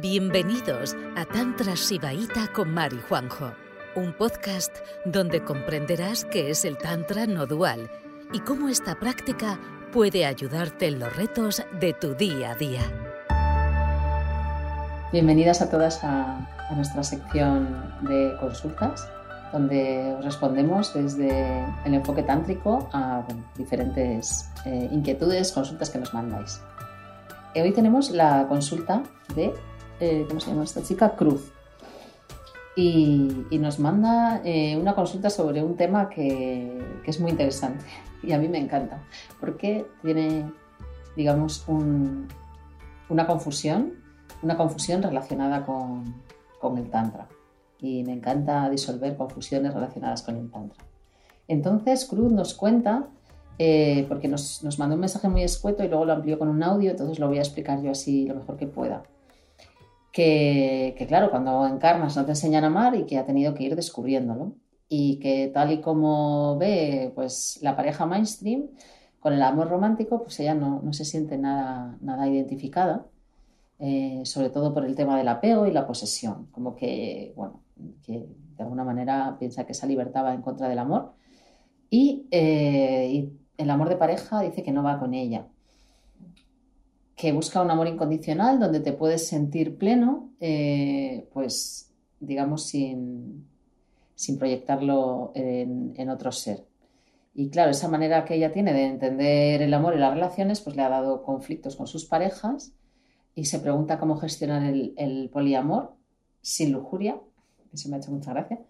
Bienvenidos a Tantra Sibaíta con Mari Juanjo, un podcast donde comprenderás qué es el Tantra no dual y cómo esta práctica puede ayudarte en los retos de tu día a día. Bienvenidas a todas a, nuestra sección de consultas, donde os respondemos desde el enfoque tántrico a diferentes eh, inquietudes, consultas que nos mandáis. Eh, hoy tenemos la consulta de eh, ¿cómo se llama esta chica? Cruz. Y, nos manda eh, una consulta sobre un tema que, es muy interesante y a mí me encanta, porque tiene, digamos, una confusión, una confusión relacionada con, el Tantra. Y me encanta disolver confusiones relacionadas con el Tantra. Entonces, Cruz nos cuenta, eh, porque nos, nos mandó un mensaje muy escueto y luego lo amplió con un audio, entonces lo voy a explicar yo así lo mejor que pueda que, claro, cuando encarnas no te enseñan a amar y que ha tenido que ir descubriéndolo. Y que tal y como ve pues, la pareja mainstream, con el amor romántico, pues ella no, se siente nada, nada identificada, eh, sobre todo por el tema del apego y la posesión, como que, bueno, que de alguna manera piensa que esa libertad va en contra del amor. y eh, el amor de pareja dice que no va con ella que busca un amor incondicional donde te puedes sentir pleno, eh, pues digamos sin, proyectarlo en, otro ser. Y claro, esa manera que ella tiene de entender el amor y las relaciones, pues le ha dado conflictos con sus parejas y se pregunta cómo gestionar el, el poliamor sin lujuria, eso me ha hecho mucha gracia,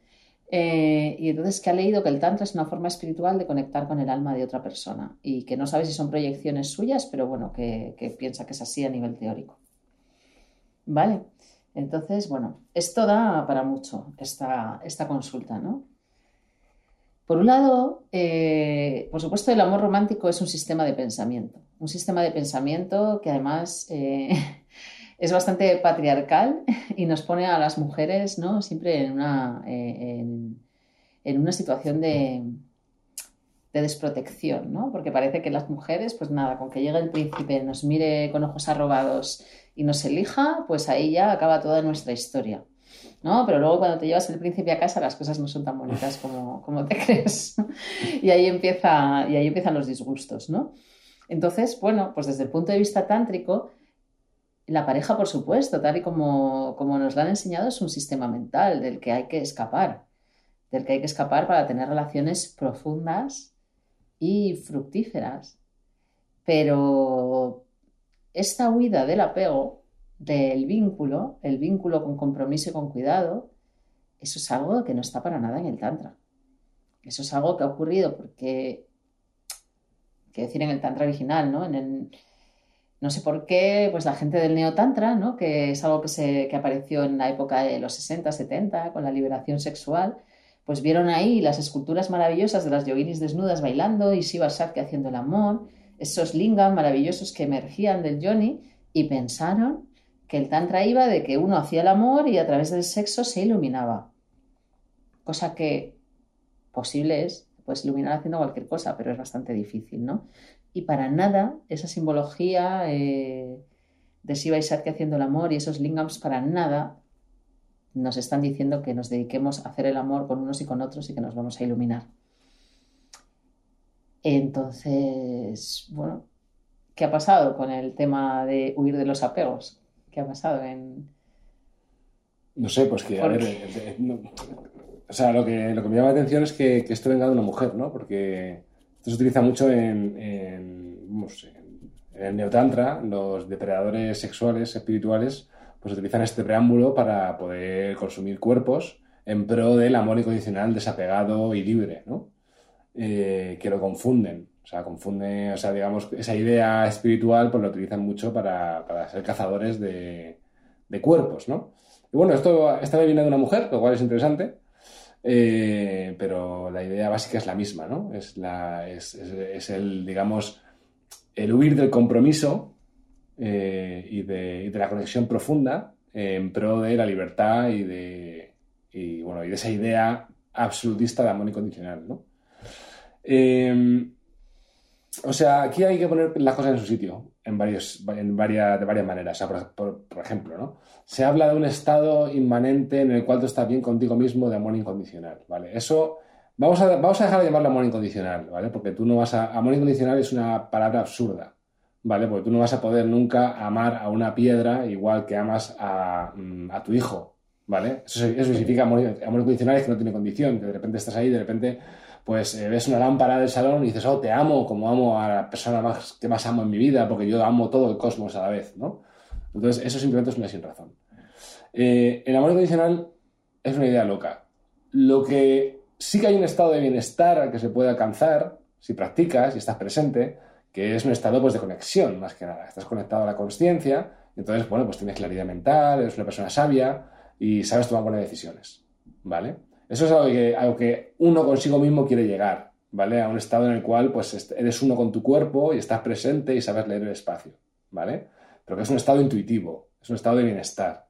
eh, y entonces que ha leído que el Tantra es una forma espiritual de conectar con el alma de otra persona y que no sabe si son proyecciones suyas, pero bueno, que, piensa que es así a nivel teórico. ¿Vale? Entonces, bueno, esto da para mucho esta, esta consulta, ¿no? Por un lado, eh, por supuesto, el amor romántico es un sistema de pensamiento, un sistema de pensamiento que además eh, es bastante patriarcal y nos pone a las mujeres ¿no? siempre en una, eh, en, una situación de, de, desprotección, ¿no? porque parece que las mujeres, pues nada, con que llegue el príncipe, nos mire con ojos arrobados y nos elija, pues ahí ya acaba toda nuestra historia. ¿no? Pero luego cuando te llevas el príncipe a casa las cosas no son tan bonitas como, como te crees. y, ahí empieza, y ahí empiezan los disgustos, ¿no? Entonces, bueno, pues desde el punto de vista tántrico, la pareja, por supuesto, tal y como, nos lo han enseñado, es un sistema mental del que hay que escapar, del que hay que escapar para tener relaciones profundas y fructíferas. Pero esta huida del apego, del vínculo, el vínculo con compromiso y con cuidado, eso es algo que no está para nada en el Tantra. Eso es algo que ha ocurrido porque, quiero decir, en el Tantra original, ¿no? En el, no sé por qué, pues la gente del neotantra, ¿no? que es algo que, se, que apareció en la época de los 60, 70, con la liberación sexual, pues vieron ahí las esculturas maravillosas de las yoginis desnudas bailando y Shiva Shakti haciendo el amor, esos lingam maravillosos que emergían del yoni y pensaron que el tantra iba de que uno hacía el amor y a través del sexo se iluminaba. Cosa que posible es, pues iluminar haciendo cualquier cosa, pero es bastante difícil, ¿no? Y para nada esa simbología eh, de Shiva y Shakti haciendo el amor y esos lingams para nada nos están diciendo que nos dediquemos a hacer el amor con unos y con otros y que nos vamos a iluminar. Entonces, bueno, ¿qué ha pasado con el tema de huir de los apegos? ¿Qué ha pasado en...? No sé, pues que, a ver, eh, eh, o sea, lo que, lo que me llama la atención es que, que esto venga de una mujer, ¿no? Porque se utiliza mucho en, en, el neotantra, los depredadores sexuales, espirituales, pues utilizan este preámbulo para poder consumir cuerpos en pro del amor incondicional, desapegado y libre, ¿no? Eh, que lo confunden. O sea, confunden, o sea, digamos, esa idea espiritual, pues lo utilizan mucho para, ser cazadores de, cuerpos, ¿no? Y bueno, esto, esta vez viene de una mujer, lo cual es interesante, eh, pero la idea básica es la misma, ¿no? Es, el, digamos, el huir del compromiso eh, y, de, la conexión profunda en pro de la libertad y de, y, bueno, y de esa idea absolutista de amor incondicional, ¿no? Eh, o sea, aquí hay que poner las cosas en su sitio. en, varios, en varias, de varias maneras. por, ejemplo, ¿no? se habla de un estado inmanente en el cual tú estás bien contigo mismo de amor incondicional. ¿vale? Eso vamos a, vamos a dejar de llamarlo amor incondicional, ¿vale? porque tú no vas a. Amor incondicional es una palabra absurda. ¿Vale? Porque tú no vas a poder nunca amar a una piedra igual que amas a, mm, a tu hijo, ¿vale? Eso, eso significa amor, amor incondicional es que no tiene condición, que de repente estás ahí, de repente pues eh, ves una lámpara del salón y dices, oh, te amo como amo a la persona más, que más amo en mi vida, porque yo amo todo el cosmos a la vez, ¿no? Entonces, eso simplemente es una sin razón. Eh, el amor incondicional es una idea loca. Lo que sí que hay un estado de bienestar al que se puede alcanzar si practicas y estás presente, que es un estado pues, de conexión, más que nada. Estás conectado a la conciencia, entonces, bueno, pues tienes claridad mental, eres una persona sabia y sabes tomar buenas decisiones, ¿vale? Eso es que, algo que uno consigo mismo quiere llegar, ¿vale? A un estado en el cual pues eres uno con tu cuerpo y estás presente y sabes leer el espacio, ¿vale? Pero que es un estado intuitivo, es un estado de bienestar.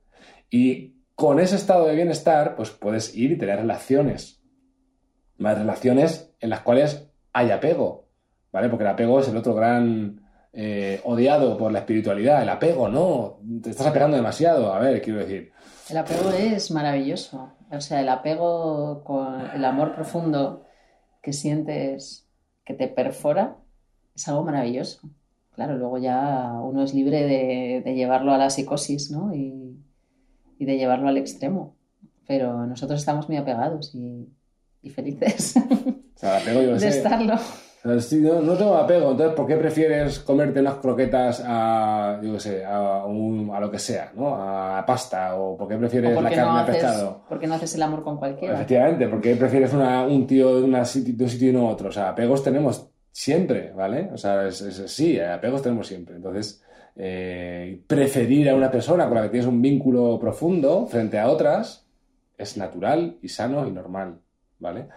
Y con ese estado de bienestar, pues puedes ir y tener relaciones, más relaciones en las cuales hay apego, ¿vale? Porque el apego es el otro gran eh, odiado por la espiritualidad. El apego, no, te estás apegando demasiado. A ver, quiero decir. El apego es maravilloso. O sea, el apego con el amor profundo que sientes que te perfora es algo maravilloso. Claro, luego ya uno es libre de, llevarlo a la psicosis, ¿no? Y, de llevarlo al extremo. Pero nosotros estamos muy apegados y, felices de estarlo. No, tengo apego, entonces, ¿por qué prefieres comerte unas croquetas a, yo sé, a, lo que sea, ¿no? A pasta, o por qué prefieres la carne a pescado? ¿Por qué no haces el amor con cualquiera? Efectivamente, ¿por qué prefieres un tío de, una de un sitio y no otro? O sea, apegos tenemos siempre, ¿vale? O sea, es, sí, apegos tenemos siempre. Entonces, eh, preferir a una persona con la que tienes un vínculo profundo frente a otras es natural y sano y normal, ¿vale?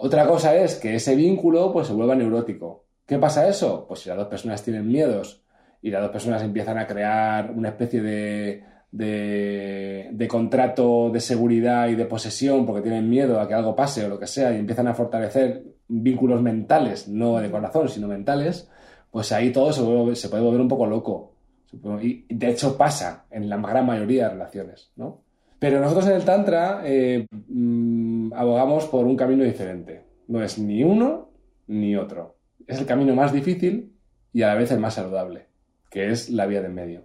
Otra cosa es que ese vínculo pues, se vuelva neurótico. ¿Qué pasa eso? Pues si las dos personas tienen miedos y las dos personas empiezan a crear una especie de, de, contrato de seguridad y de posesión porque tienen miedo a que algo pase o lo que sea y empiezan a fortalecer vínculos mentales, no de corazón, sino mentales, pues ahí todo se, se puede volver un poco loco. Y de hecho pasa en la gran mayoría de relaciones, ¿no? Pero nosotros en el Tantra eh, mm, abogamos por un camino diferente. No es ni uno ni otro. Es el camino más difícil y a la vez el más saludable, que es la vía del medio.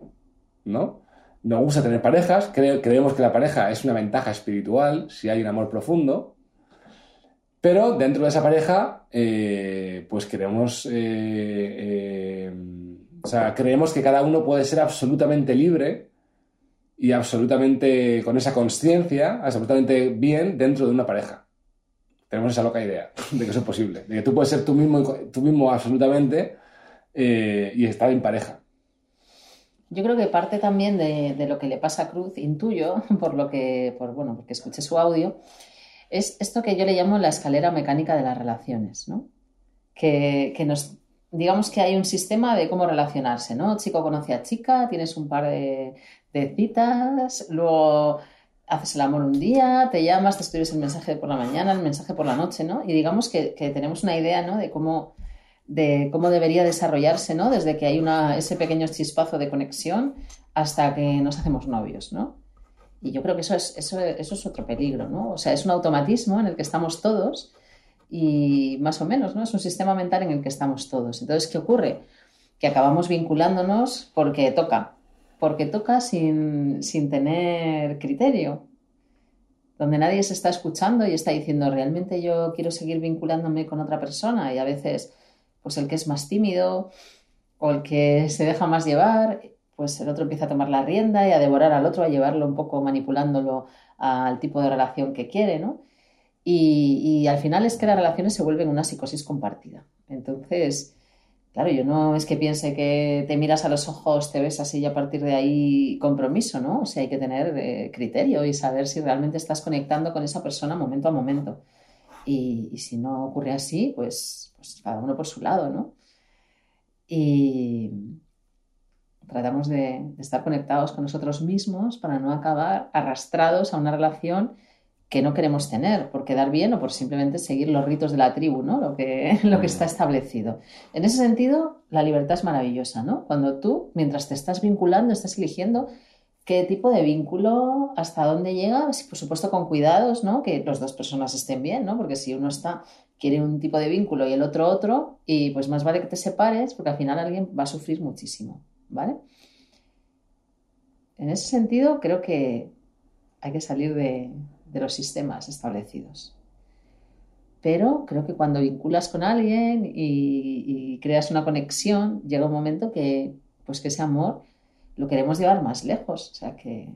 ¿No? Nos gusta tener parejas, creemos que la pareja es una ventaja espiritual si hay un amor profundo, pero dentro de esa pareja, eh, pues queremos, eh, o sea, creemos que cada uno puede ser absolutamente libre y absolutamente con esa conciencia, absolutamente bien dentro de una pareja. Tenemos esa loca idea de que eso es posible, de que tú puedes ser tú mismo, tú mismo absolutamente eh, y estar en pareja. Yo creo que parte también de, lo que le pasa a Cruz, intuyo, por lo que, por, bueno, porque escuché su audio, es esto que yo le llamo la escalera mecánica de las relaciones, ¿no? Que, que nos, digamos que hay un sistema de cómo relacionarse, ¿no? Chico conoce a chica, tienes un par de, citas, luego haces el amor un día, te llamas, te escribes el mensaje por la mañana, el mensaje por la noche, ¿no? Y digamos que, tenemos una idea, ¿no? De cómo, de cómo debería desarrollarse, ¿no? Desde que hay una, ese pequeño chispazo de conexión hasta que nos hacemos novios, ¿no? Y yo creo que eso es, eso, eso es otro peligro, ¿no? O sea, es un automatismo en el que estamos todos y más o menos, ¿no? Es un sistema mental en el que estamos todos. Entonces, ¿qué ocurre? Que acabamos vinculándonos porque toca, porque toca sin, tener criterio, donde nadie se está escuchando y está diciendo, realmente yo quiero seguir vinculándome con otra persona y a veces, pues el que es más tímido o el que se deja más llevar, pues el otro empieza a tomar la rienda y a devorar al otro, a llevarlo un poco manipulándolo al tipo de relación que quiere, ¿no? Y, al final es que las relaciones se vuelven una psicosis compartida. Entonces, Claro, yo no es que piense que te miras a los ojos, te ves así y a partir de ahí compromiso, ¿no? O sea, hay que tener eh, criterio y saber si realmente estás conectando con esa persona momento a momento. Y, si no ocurre así, pues, pues, cada uno por su lado, ¿no? Y tratamos de estar conectados con nosotros mismos para no acabar arrastrados a una relación que no queremos tener por quedar bien o por simplemente seguir los ritos de la tribu, ¿no? Lo que, lo que está establecido. En ese sentido, la libertad es maravillosa, ¿no? Cuando tú, mientras te estás vinculando, estás eligiendo qué tipo de vínculo, hasta dónde llega, por supuesto con cuidados, ¿no? Que las dos personas estén bien, ¿no? Porque si uno está quiere un tipo de vínculo y el otro otro, y pues más vale que te separes porque al final alguien va a sufrir muchísimo, ¿vale? En ese sentido, creo que hay que salir de, los sistemas establecidos. Pero creo que cuando vinculas con alguien y, creas una conexión, llega un momento que, pues que ese amor lo queremos llevar más lejos. O sea que,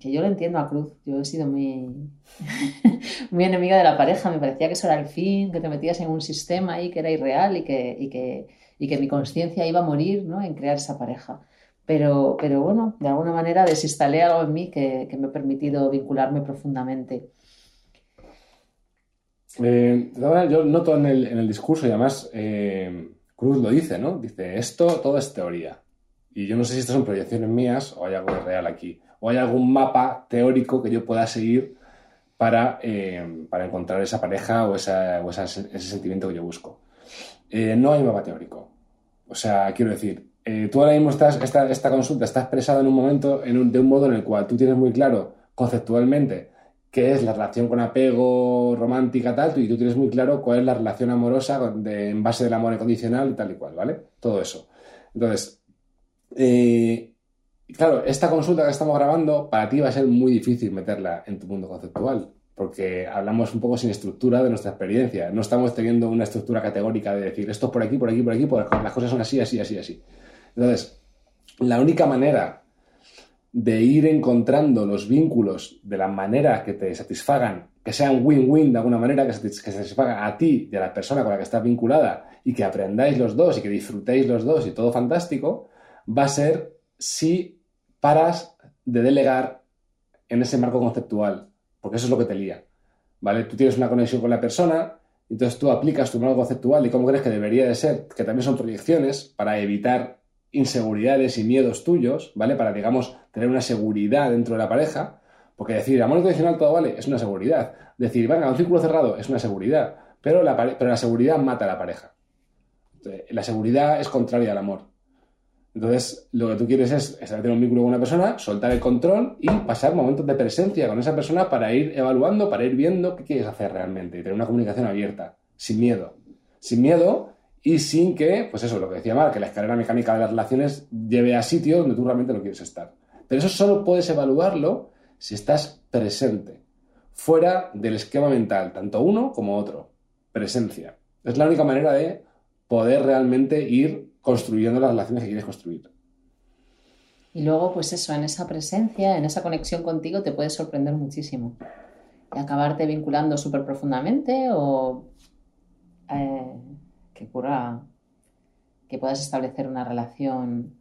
que yo lo entiendo a Cruz. Yo he sido muy, muy enemiga de la pareja. Me parecía que eso era el fin, que te metías en un sistema ahí que era irreal y que, y que, y que mi conciencia iba a morir ¿no? en crear esa pareja. Pero, pero bueno, de alguna manera desinstalé algo en mí que, me ha permitido vincularme profundamente. Eh, yo noto en el, en el, discurso, y además eh, Cruz lo dice, ¿no? Dice, esto todo es teoría. Y yo no sé si estas son proyecciones mías o hay algo real aquí. O hay algún mapa teórico que yo pueda seguir para, eh, para encontrar esa pareja o, esa, o ese sentimiento que yo busco. no hay mapa teórico. O sea, quiero decir, eh, tú ahora mismo estás, esta, esta consulta está expresada en un momento, de un modo en el cual tú tienes muy claro conceptualmente qué es la relación con apego romántica, tal, y tú tienes muy claro cuál es la relación amorosa en base del amor incondicional y tal y cual, ¿vale? Todo eso. Entonces, eh, claro, esta consulta que estamos grabando, para ti va a ser muy difícil meterla en tu mundo conceptual, porque hablamos un poco sin estructura de nuestra experiencia. No estamos teniendo una estructura categórica de decir esto es por aquí, por aquí, por aquí, porque las cosas son así, así, así, así. Entonces, la única manera de ir encontrando los vínculos de la manera que te satisfagan, que sean win-win de alguna manera, que, se, satisfagan a ti y a la persona con la que estás vinculada y que aprendáis los dos y que disfrutéis los dos y todo fantástico, va a ser si paras de delegar en ese marco conceptual, porque eso es lo que te lía. ¿Vale? Tú tienes una conexión con la persona, entonces tú aplicas tu marco conceptual y cómo crees que debería de ser, que también son proyecciones para evitar inseguridades y miedos tuyos, ¿vale? Para, digamos, tener una seguridad dentro de la pareja, porque decir, amor tradicional todo vale, es una seguridad. Decir, venga, un círculo cerrado, es una seguridad. Pero la, pero la seguridad mata a la pareja. La seguridad es contraria al amor. Entonces, lo que tú quieres es establecer un vínculo con una persona, soltar el control y pasar momentos de presencia con esa persona para ir evaluando, para ir viendo qué quieres hacer realmente y tener una comunicación abierta, sin miedo. Sin miedo y sin que, pues eso, lo que decía Mar, que la escalera mecánica de las relaciones lleve a sitios donde tú realmente no quieres estar. Pero eso solo puedes evaluarlo si estás presente, fuera del esquema mental, tanto uno como otro. Presencia. Es la única manera de poder realmente ir construyendo las relaciones que quieres construir. Y luego, pues eso, en esa presencia, en esa conexión contigo, te puede sorprender muchísimo. Y acabarte vinculando súper profundamente o eh, que cura que puedas establecer una relación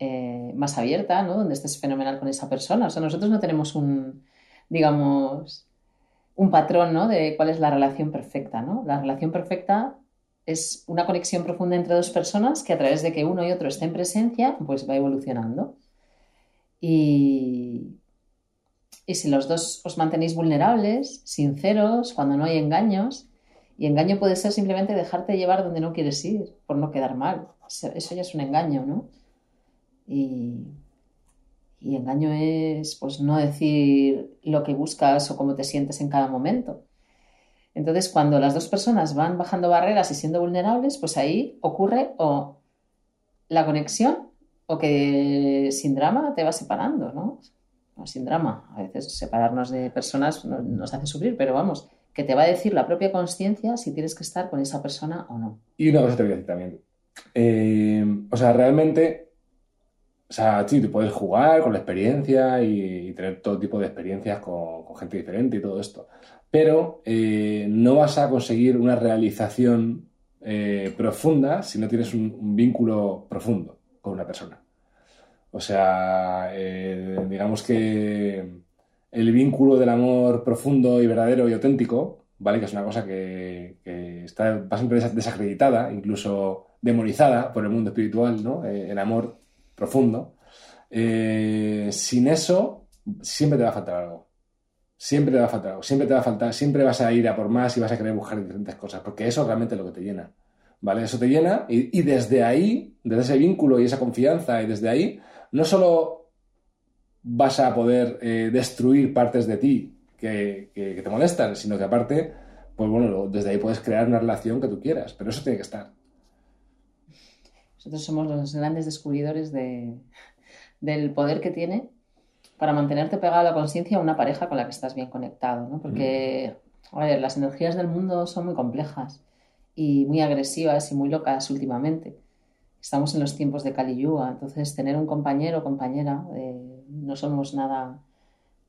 eh, más abierta, ¿no? Donde estés fenomenal con esa persona. O sea, nosotros no tenemos un, digamos, un patrón, ¿no? De cuál es la relación perfecta, ¿no? La relación perfecta es una conexión profunda entre dos personas que a través de que uno y otro estén en presencia, pues va evolucionando. Y, y si los dos os mantenéis vulnerables, sinceros, cuando no hay engaños, y engaño puede ser simplemente dejarte llevar donde no quieres ir, por no quedar mal. Eso ya es un engaño, ¿no? Y, y engaño es pues no decir lo que buscas o cómo te sientes en cada momento. Entonces, cuando las dos personas van bajando barreras y siendo vulnerables, pues ahí ocurre o la conexión o que sin drama te va separando, ¿no? sin drama. A veces separarnos de personas nos hace sufrir, pero vamos, que te va a decir la propia conciencia si tienes que estar con esa persona o no. Y una cosa te voy a decir también. Eh, o sea, realmente, o sea, sí, tú puedes jugar con la experiencia y, tener todo tipo de experiencias con, gente diferente y todo esto, pero eh, no vas a conseguir una realización eh, profunda si no tienes un, vínculo profundo con una persona. O sea, digamos que el vínculo del amor profundo y verdadero y auténtico, ¿vale? Que es una cosa que, está bastante desacreditada, incluso demonizada por el mundo espiritual, ¿no? Eh, el amor profundo. Eh, sin eso, siempre te va a faltar algo. Siempre te va a faltar algo, siempre te va a faltar, siempre vas a ir a por más y vas a querer buscar diferentes cosas, porque eso realmente es lo que te llena. ¿Vale? Eso te llena y, desde ahí, desde ese vínculo y esa confianza, y desde ahí, no solo vas a poder eh, destruir partes de ti que, que, te molestan, sino que aparte, pues bueno, desde ahí puedes crear una relación que tú quieras, pero eso tiene que estar. Nosotros somos los grandes descubridores de, del poder que tiene para mantenerte pegado a la conciencia a una pareja con la que estás bien conectado, ¿no? Porque, a ver, las energías del mundo son muy complejas y muy agresivas y muy locas últimamente. Estamos en los tiempos de Kali Yuga, entonces tener un compañero o compañera, eh, no somos nada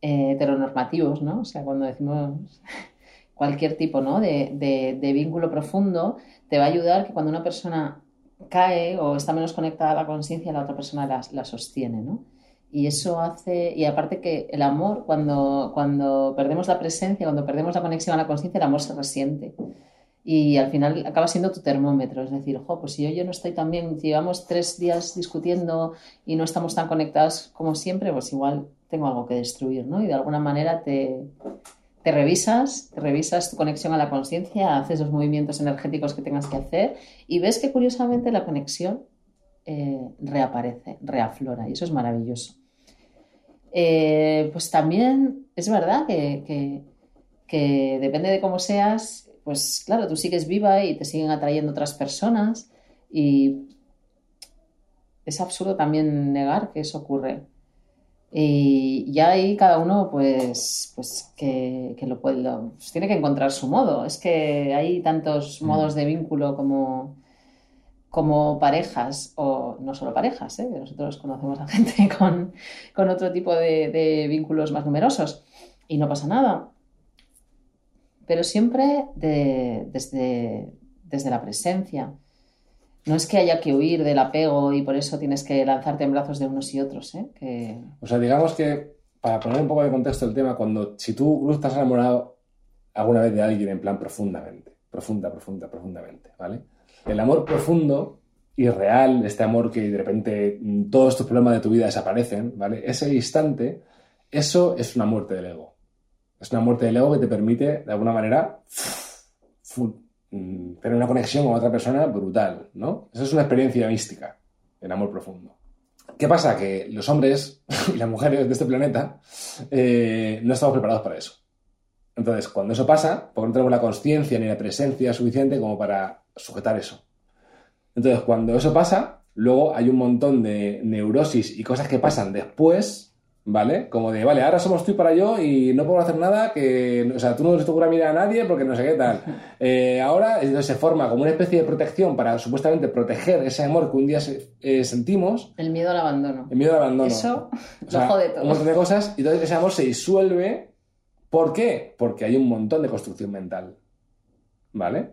eh, heteronormativos, ¿no? O sea, cuando decimos cualquier tipo ¿no? de, vínculo profundo, te va a ayudar que cuando una persona cae o está menos conectada a la conciencia, la otra persona la, la sostiene, ¿no? Y eso hace, y aparte que el amor, cuando, cuando perdemos la presencia, cuando perdemos la conexión a la conciencia, el amor se resiente. Y al final acaba siendo tu termómetro. Es decir, jo, pues si yo, yo no estoy tan bien, llevamos tres días discutiendo y no estamos tan conectados como siempre, pues igual tengo algo que destruir, ¿no? Y de alguna manera te, te revisas, te revisas tu conexión a la conciencia, haces los movimientos energéticos que tengas que hacer y ves que curiosamente la conexión eh, reaparece, reaflora y eso es maravilloso. Eh, pues también es verdad que, depende de cómo seas, pues claro, tú sigues viva y te siguen atrayendo otras personas y es absurdo también negar que eso ocurre. Y ya ahí cada uno, pues, pues que, lo puede, pues tiene que encontrar su modo. Es que hay tantos mm. modos de vínculo como, como parejas, o no solo parejas, ¿eh? nosotros conocemos a gente con, otro tipo de, vínculos más numerosos y no pasa nada. Pero siempre desde, desde la presencia. No es que haya que huir del apego y por eso tienes que lanzarte en brazos de unos y otros. ¿eh? O sea, digamos que, para poner un poco de contexto el tema, cuando si tú, Luz, estás enamorado alguna vez de alguien en plan profundamente, profunda, profunda, profundamente, ¿vale? El amor profundo y real, este amor que de repente todos tus problemas de tu vida desaparecen, ¿vale? Ese instante, eso es una muerte del ego. Es una muerte del ego que te permite, de alguna manera, mm, tener una conexión con otra persona brutal, ¿no? Esa es una experiencia mística, el amor profundo. ¿Qué pasa? Que los hombres y las mujeres de este planeta eh, no estamos preparados para eso. Entonces, cuando eso pasa, porque no tenemos la conciencia ni la presencia suficiente como para sujetar eso. Entonces, cuando eso pasa, luego hay un montón de neurosis y cosas que pasan después, ¿vale? Como de, vale, ahora somos tú y para yo y no puedo hacer nada que, o sea, tú no les toca mirar a nadie porque no sé qué tal. Eh, ahora entonces, se forma como una especie de protección para supuestamente proteger ese amor que un día eh, sentimos. El miedo al abandono. El miedo al abandono. Eso lo jode todo. Un montón de cosas y entonces ese amor se disuelve. ¿Por qué? Porque hay un montón de construcción mental. ¿Vale?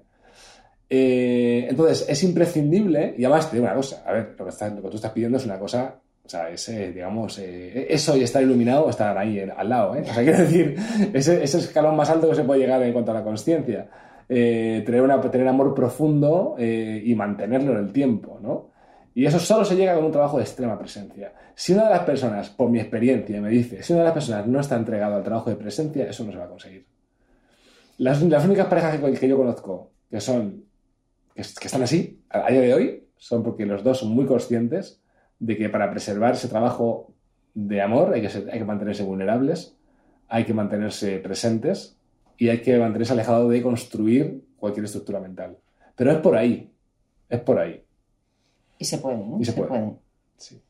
Eh, entonces, es imprescindible, y además te digo una cosa, a ver, lo que, tú estás pidiendo es una cosa, o sea, ese, digamos, eh, eso y estar iluminado estar ahí al lado, ¿eh? O sea, quiero decir, ese, ese escalón más alto que se puede llegar en cuanto a la conciencia. Eh, tener, una, tener amor profundo y mantenerlo en el tiempo, ¿no? Y eso solo se llega con un trabajo de extrema presencia. Si una de las personas, por mi experiencia, me dice, si una de las personas no está entregado al trabajo de presencia, eso no se va a conseguir. Las, las únicas parejas que, que yo conozco que son que, están así a día de hoy son porque los dos son muy conscientes de que para preservar ese trabajo de amor hay que, hay que mantenerse vulnerables, hay que mantenerse presentes y hay que mantenerse alejado de construir cualquier estructura mental. Pero es por ahí, es por ahí. Y se puede, ¿no? Y se, puede. Sí.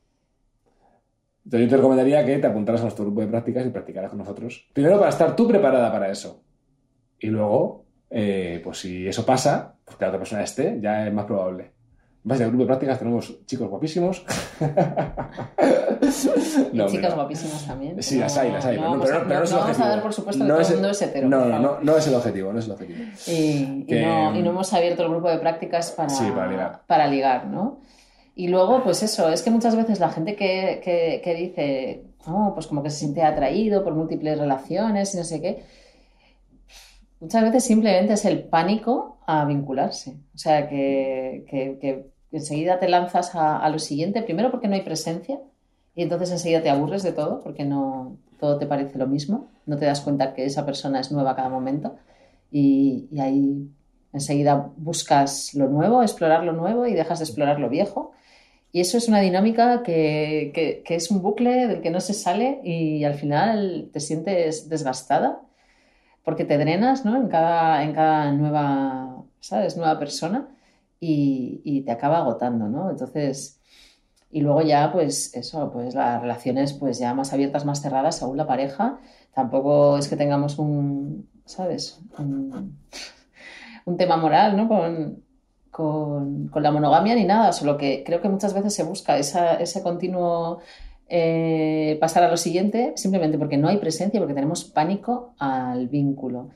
Entonces yo te recomendaría que te apuntaras a nuestro grupo de prácticas y practicaras con nosotros. Primero para estar tú preparada para eso. Y luego eh, pues si eso pasa, pues que la otra persona esté, ya es más probable. Base al grupo de prácticas tenemos chicos guapísimos. no, chicas guapísimas también. Sí, las hay, las hay. No, pero, no, es el vamos a dar por supuesto que todo el mundo es hetero. No, no, no, no es el objetivo, no es el objetivo. Y, no, y no hemos abierto el grupo de prácticas para, para ligar. Para ligar, ¿no? Y luego, pues eso, es que muchas veces la gente que, que, que dice, oh, pues como que se siente atraído por múltiples relaciones y no sé qué, Muchas veces simplemente es el pánico a vincularse. O sea, que, enseguida te lanzas a, lo siguiente, primero porque no hay presencia y entonces enseguida te aburres de todo porque no, todo te parece lo mismo, no te das cuenta que esa persona es nueva a cada momento y, y ahí enseguida buscas lo nuevo, explorar lo nuevo y dejas de explorar lo viejo. Y eso es una dinámica que, que, que, es un bucle del que no se sale y al final te sientes desgastada porque te drenas ¿no? en, cada, en cada nueva, ¿sabes? nueva persona y, te acaba agotando. ¿no? Entonces, y luego ya, pues eso, pues las relaciones pues ya más abiertas, más cerradas, según la pareja. Tampoco es que tengamos un, ¿sabes? Un, un tema moral, ¿no? Con, con, con, la monogamia ni nada, solo que creo que muchas veces se busca esa, ese continuo eh, pasar a lo siguiente simplemente porque no hay presencia, porque tenemos pánico al vínculo,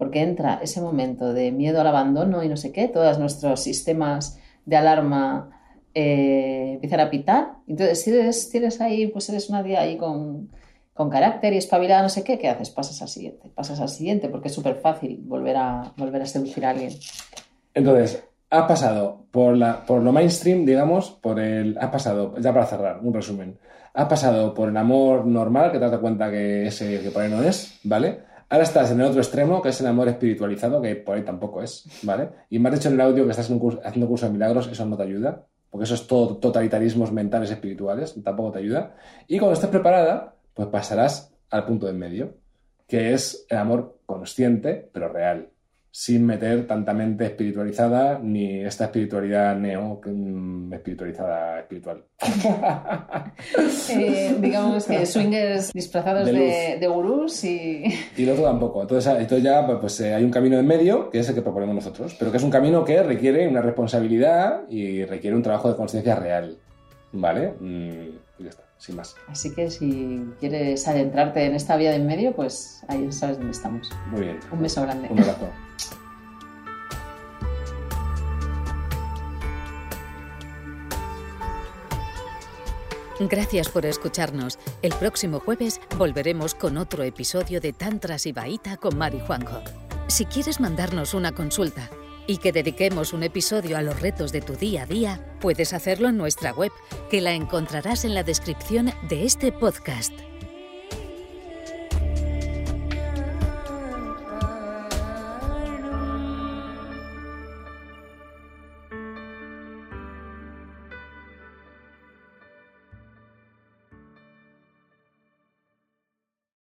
porque entra ese momento de miedo al abandono y no sé qué, todos nuestros sistemas de alarma eh, empiezan a pitar, entonces si eres, tienes ahí, pues eres una día ahí con, con carácter y espabilada, no sé qué, ¿qué haces? Pasas al siguiente, pasas al siguiente, porque es súper fácil volver a, volver a seducir a alguien. Entonces, has pasado por, la, por lo mainstream, digamos, por el. Has pasado, ya para cerrar, un resumen. Has pasado por el amor normal, que te das cuenta que ese que por ahí no es, ¿vale? Ahora estás en el otro extremo, que es el amor espiritualizado, que por ahí tampoco es, ¿vale? Y me has dicho en el audio que estás haciendo curso de milagros, eso no te ayuda, porque eso es todo totalitarismos mentales espirituales, tampoco te ayuda. Y cuando estés preparada, pues pasarás al punto de medio, que es el amor consciente, pero real sin meter tanta mente espiritualizada ni esta espiritualidad neo mm, espiritualizada espiritual. eh, digamos que swingers disfrazados de, de, gurús y... Y lo otro tampoco. Entonces, entonces ya pues, pues eh, hay un camino en medio, que es el que proponemos nosotros, pero que es un camino que requiere una responsabilidad y requiere un trabajo de conciencia real. ¿Vale? Mm, y ya está, sin más. Así que si quieres adentrarte en esta vía de en medio, pues ahí sabes dónde estamos. Muy bien. Un beso grande. Un abrazo. Gracias por escucharnos. El próximo jueves volveremos con otro episodio de Tantras y Baita con Mari Juanjo. Si quieres mandarnos una consulta y que dediquemos un episodio a los retos de tu día a día, puedes hacerlo en nuestra web, que la encontrarás en la descripción de este podcast.